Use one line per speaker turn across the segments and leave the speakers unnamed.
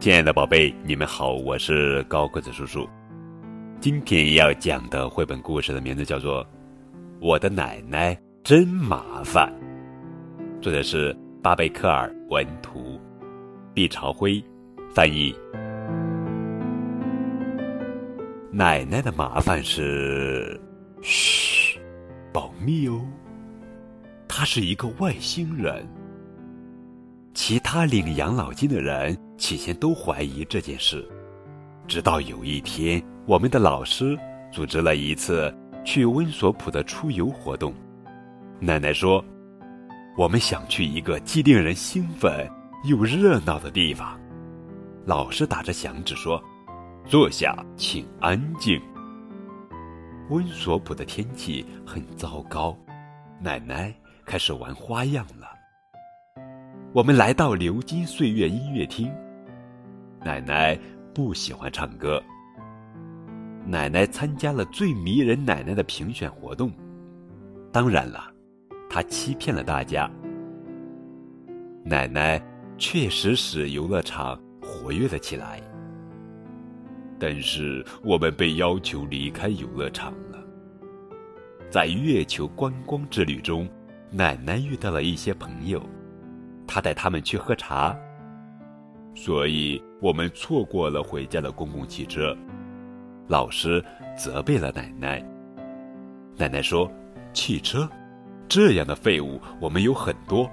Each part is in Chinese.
亲爱的宝贝，你们好，我是高个子叔叔。今天要讲的绘本故事的名字叫做《我的奶奶真麻烦》，作者是巴贝克尔文图，毕朝辉翻译。奶奶的麻烦是，嘘，保密哦。她是一个外星人。其他领养老金的人起先都怀疑这件事，直到有一天，我们的老师组织了一次去温索普的出游活动。奶奶说：“我们想去一个既令人兴奋又热闹的地方。”老师打着响指说：“坐下，请安静。”温索普的天气很糟糕，奶奶开始玩花样了。我们来到流金岁月音乐厅。奶奶不喜欢唱歌。奶奶参加了最迷人奶奶的评选活动。当然了，她欺骗了大家。奶奶确实使游乐场活跃了起来。但是我们被要求离开游乐场了。在月球观光之旅中，奶奶遇到了一些朋友。他带他们去喝茶，所以我们错过了回家的公共汽车。老师责备了奶奶。奶奶说：“汽车，这样的废物我们有很多。”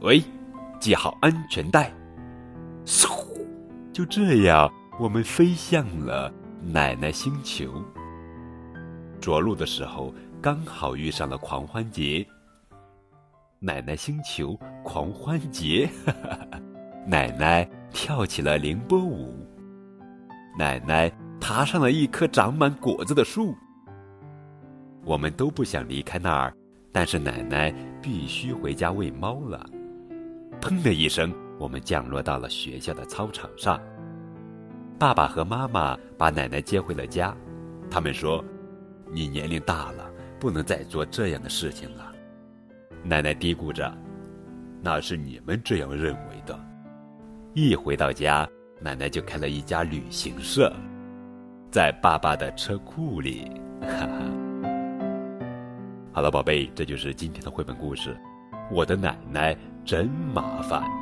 喂，系好安全带。嗖，就这样，我们飞向了奶奶星球。着陆的时候，刚好遇上了狂欢节。奶奶星球狂欢节，奶奶跳起了凌波舞。奶奶爬上了一棵长满果子的树。我们都不想离开那儿，但是奶奶必须回家喂猫了。砰的一声，我们降落到了学校的操场上。爸爸和妈妈把奶奶接回了家。他们说：“你年龄大了，不能再做这样的事情了。”奶奶嘀咕着：“那是你们这样认为的。”一回到家，奶奶就开了一家旅行社，在爸爸的车库里。哈哈。好了，宝贝，这就是今天的绘本故事。我的奶奶真麻烦。